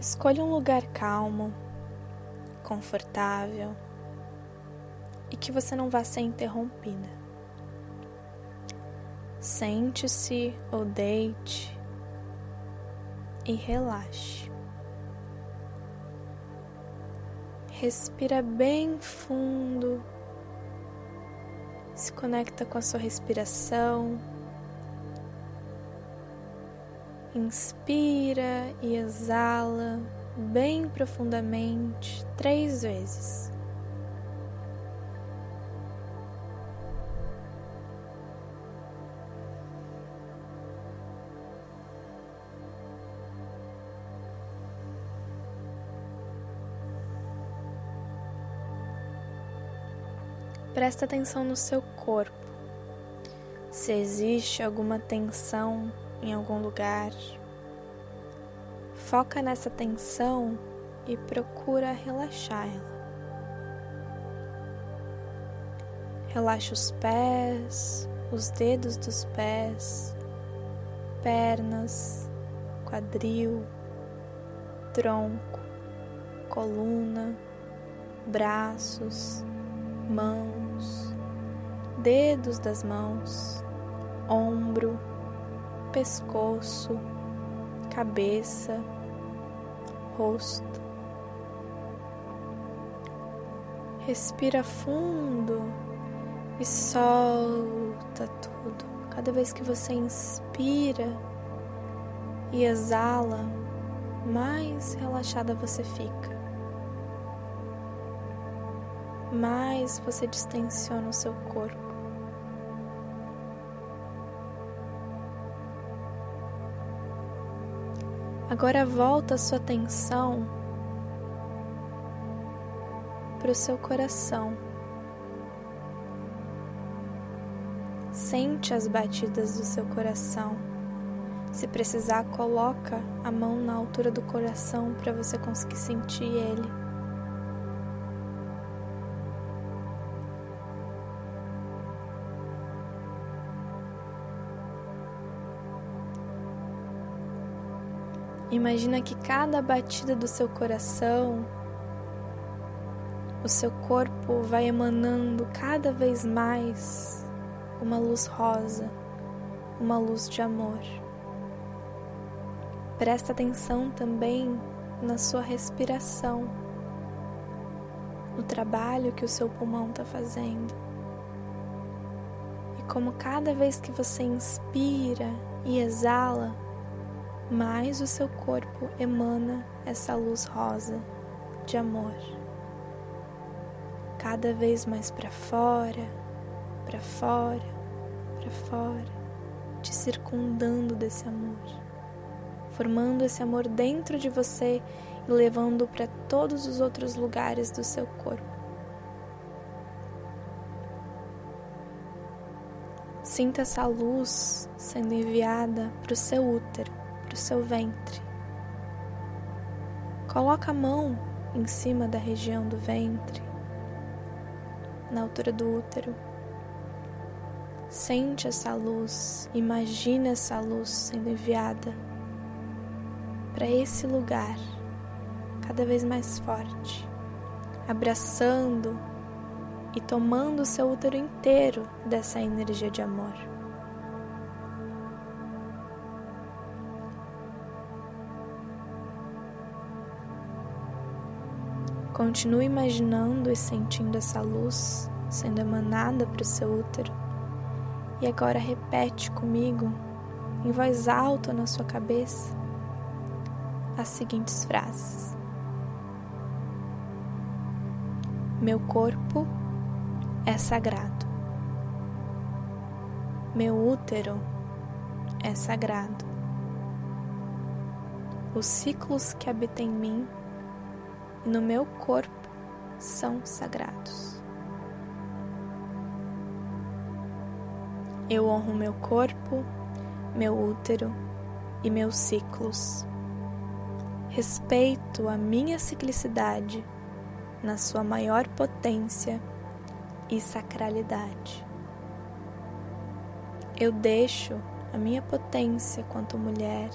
Escolha um lugar calmo, confortável e que você não vá ser interrompida. Sente-se ou deite e relaxe. Respira bem fundo, se conecta com a sua respiração. Inspira e exala bem profundamente três vezes. Presta atenção no seu corpo. Se existe alguma tensão em algum lugar, foca nessa tensão e procura relaxar ela. Relaxa os pés, os dedos dos pés, pernas, quadril, tronco, coluna, braços, mãos, dedos das mãos, ombro, pescoço, cabeça, rosto. Respira fundo e solta tudo. Cada vez que você inspira e exala, mais relaxada você fica. Mais você distensiona o seu corpo. Agora volta a sua atenção para o seu coração. Sente as batidas do seu coração. Se precisar, coloca a mão na altura do coração para você conseguir sentir ele. Imagina que cada batida do seu coração, o seu corpo vai emanando cada vez mais uma luz rosa, uma luz de amor. Presta atenção também na sua respiração, no trabalho que o seu pulmão está fazendo. E como cada vez que você inspira e exala, mais o seu corpo emana essa luz rosa de amor. Cada vez mais para fora, para fora, para fora, te circundando desse amor, formando esse amor dentro de você e levando para todos os outros lugares do seu corpo. Sinta essa luz sendo enviada para o seu útero seu ventre. Coloca a mão em cima da região do ventre, na altura do útero. Sente essa luz, imagina essa luz sendo enviada para esse lugar, cada vez mais forte, abraçando e tomando o seu útero inteiro dessa energia de amor. Continue imaginando e sentindo essa luz sendo emanada para o seu útero. E agora repete comigo, em voz alta na sua cabeça, as seguintes frases: Meu corpo é sagrado. Meu útero é sagrado. Os ciclos que habitam em mim e no meu corpo são sagrados. Eu honro meu corpo, meu útero e meus ciclos. Respeito a minha ciclicidade na sua maior potência e sacralidade. Eu deixo a minha potência quanto mulher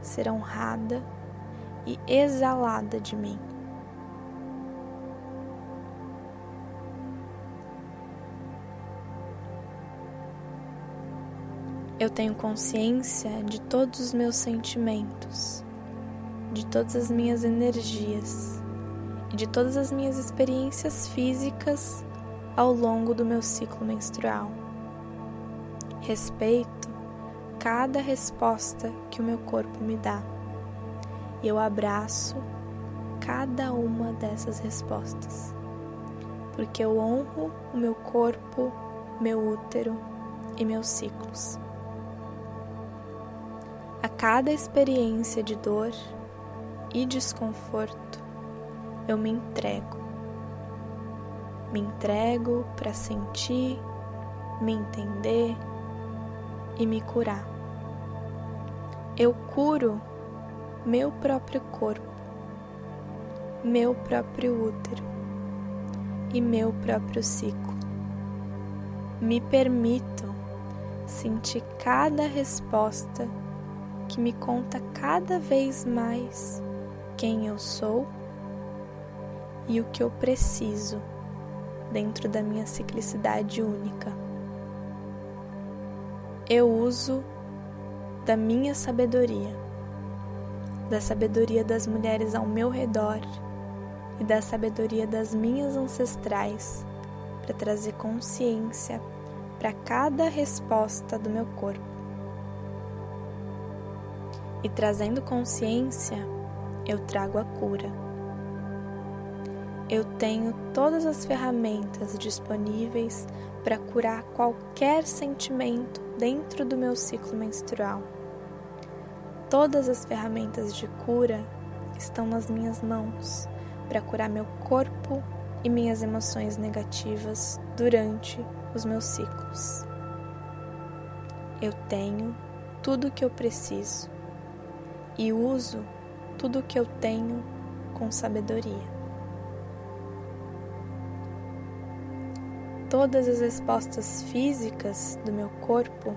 ser honrada e exalada de mim. Eu tenho consciência de todos os meus sentimentos, de todas as minhas energias e de todas as minhas experiências físicas ao longo do meu ciclo menstrual. Respeito cada resposta que o meu corpo me dá e eu abraço cada uma dessas respostas, porque eu honro o meu corpo, meu útero e meus ciclos. A cada experiência de dor e desconforto, eu me entrego. Me entrego para sentir, me entender e me curar. Eu curo meu próprio corpo, meu próprio útero e meu próprio ciclo. Me permito sentir cada resposta que me conta cada vez mais quem eu sou e o que eu preciso dentro da minha ciclicidade única. Eu uso da minha sabedoria, da sabedoria das mulheres ao meu redor e da sabedoria das minhas ancestrais para trazer consciência para cada resposta do meu corpo. E trazendo consciência, eu trago a cura. Eu tenho todas as ferramentas disponíveis para curar qualquer sentimento dentro do meu ciclo menstrual. Todas as ferramentas de cura estão nas minhas mãos para curar meu corpo e minhas emoções negativas durante os meus ciclos. Eu tenho tudo o que eu preciso e uso tudo o que eu tenho com sabedoria. Todas as respostas físicas do meu corpo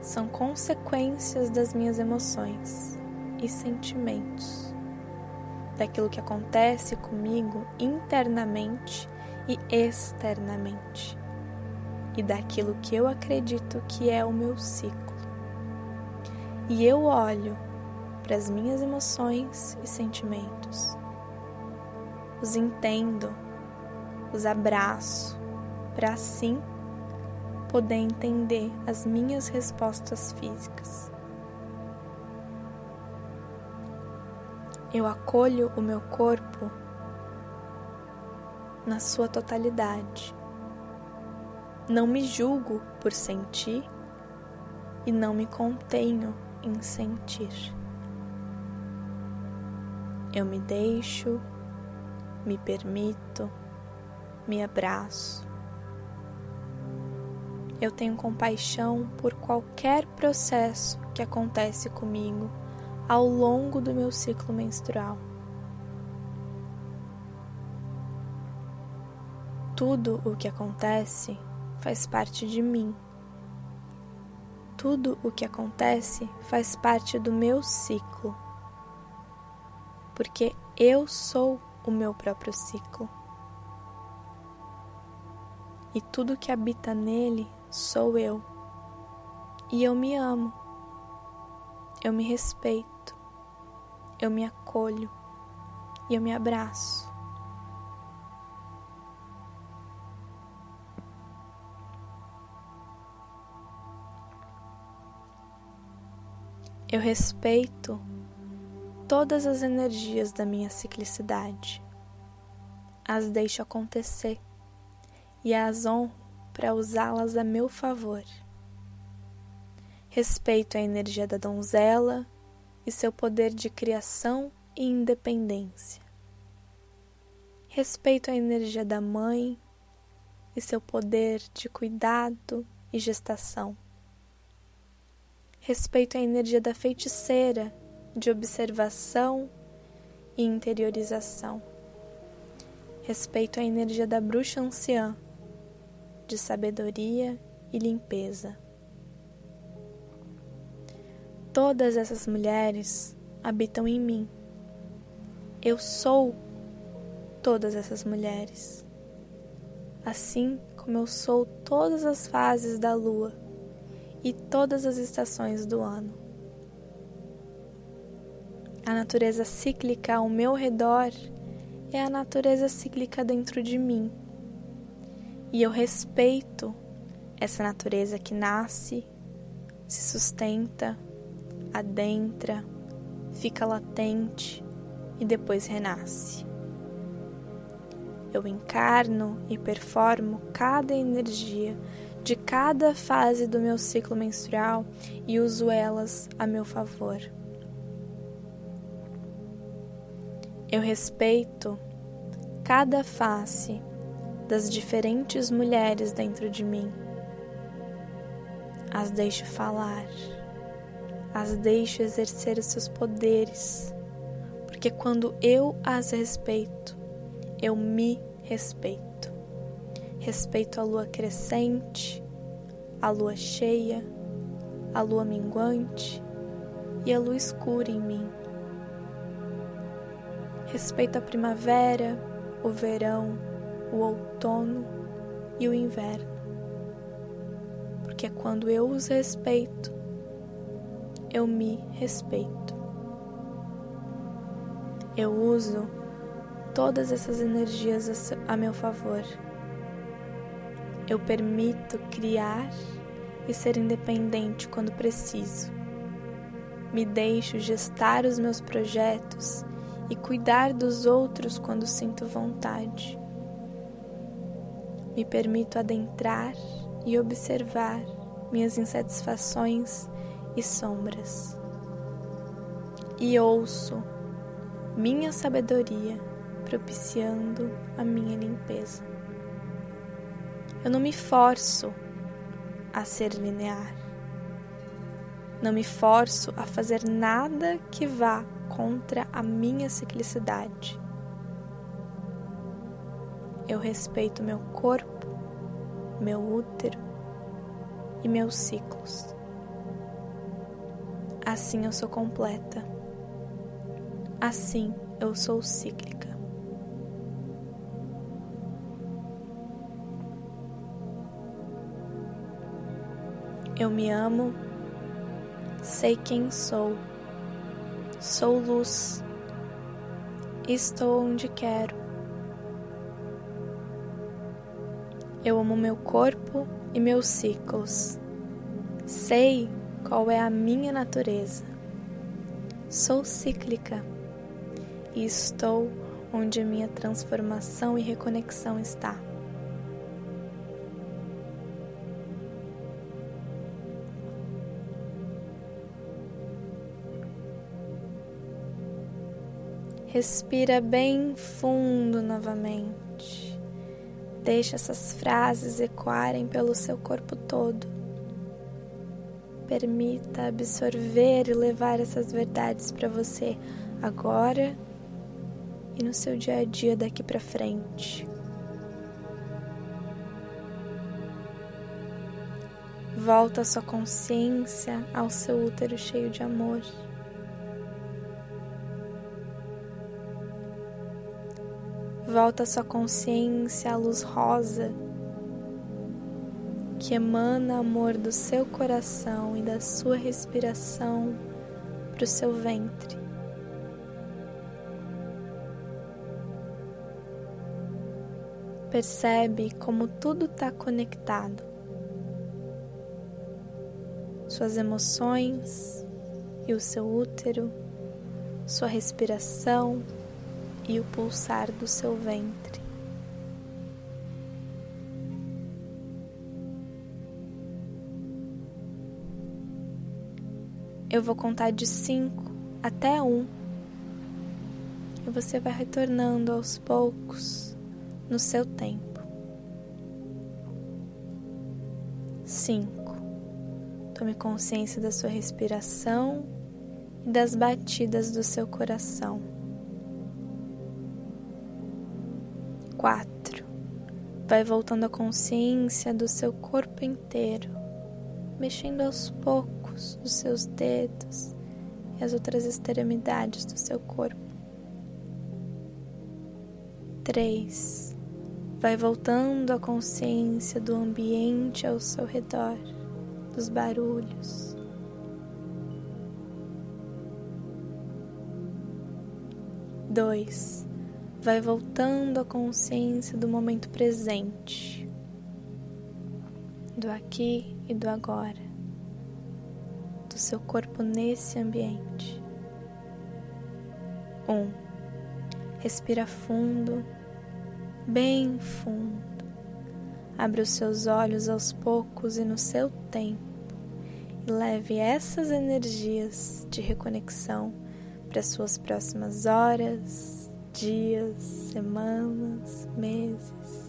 são consequências das minhas emoções e sentimentos, daquilo que acontece comigo internamente e externamente, e daquilo que eu acredito que é o meu ciclo. E eu olho para as minhas emoções e sentimentos. Os entendo, os abraço, para assim poder entender as minhas respostas físicas. Eu acolho o meu corpo na sua totalidade. Não me julgo por sentir e não me contenho em sentir. Eu me deixo, me permito, me abraço. Eu tenho compaixão por qualquer processo que acontece comigo ao longo do meu ciclo menstrual. Tudo o que acontece faz parte de mim. Tudo o que acontece faz parte do meu ciclo porque eu sou o meu próprio ciclo. E tudo que habita nele sou eu. E eu me amo. Eu me respeito. Eu me acolho. E eu me abraço. Eu respeito todas as energias da minha ciclicidade. As deixo acontecer e as honro para usá-las a meu favor. Respeito a energia da donzela e seu poder de criação e independência. Respeito a energia da mãe e seu poder de cuidado e gestação. Respeito a energia da feiticeira de observação e interiorização. Respeito à energia da bruxa anciã, de sabedoria e limpeza. Todas essas mulheres habitam em mim Eu sou todas essas mulheres. Assim como eu sou todas as fases da lua e todas as estações do ano. A natureza cíclica ao meu redor é a natureza cíclica dentro de mim. E eu respeito essa natureza que nasce, se sustenta, adentra, fica latente e depois renasce. Eu encarno e performo cada energia de cada fase do meu ciclo menstrual e uso elas a meu favor. Eu respeito cada face das diferentes mulheres dentro de mim. As deixo falar, as deixo exercer os seus poderes, porque quando eu as respeito, eu me respeito. Respeito a lua crescente, a lua cheia, a lua minguante e a lua escura em mim. Respeito a primavera, o verão, o outono e o inverno. Porque quando eu os respeito, eu me respeito. Eu uso todas essas energias a meu favor. Eu permito criar e ser independente quando preciso. Me deixo gestar os meus projetos e cuidar dos outros quando sinto vontade. Me permito adentrar e observar minhas insatisfações e sombras. E ouço minha sabedoria propiciando a minha limpeza. Eu não me forço a ser linear. Não me forço a fazer nada que vá contra a minha ciclicidade. Eu respeito meu corpo, meu útero e meus ciclos. Assim eu sou completa. Assim eu sou cíclica. Eu me amo, sei quem sou, sou luz, estou onde quero. Eu amo meu corpo e meus ciclos, sei qual é a minha natureza. Sou cíclica e estou onde minha transformação e reconexão está. Respira bem fundo novamente. Deixa essas frases ecoarem pelo seu corpo todo. Permita absorver e levar essas verdades para você agora e no seu dia a dia daqui para frente. Volta a sua consciência ao seu útero cheio de amor. Volta sua consciência à luz rosa que emana amor do seu coração e da sua respiração para o seu ventre. Percebe como tudo está conectado. Suas emoções e o seu útero, sua respiração e o pulsar do seu ventre. Eu vou contar de cinco até um e você vai retornando aos poucos no seu tempo. Cinco. Tome consciência da sua respiração e das batidas do seu coração. 4. Vai voltando a consciência do seu corpo inteiro, mexendo aos poucos os seus dedos e as outras extremidades do seu corpo. 3. Vai voltando a consciência do ambiente ao seu redor, dos barulhos. Dois, vai voltando a consciência do momento presente, do aqui e do agora, do seu corpo nesse ambiente. Um, respira fundo, bem fundo. Abre os seus olhos aos poucos e no seu tempo e leve essas energias de reconexão para suas próximas horas, dias, semanas, meses.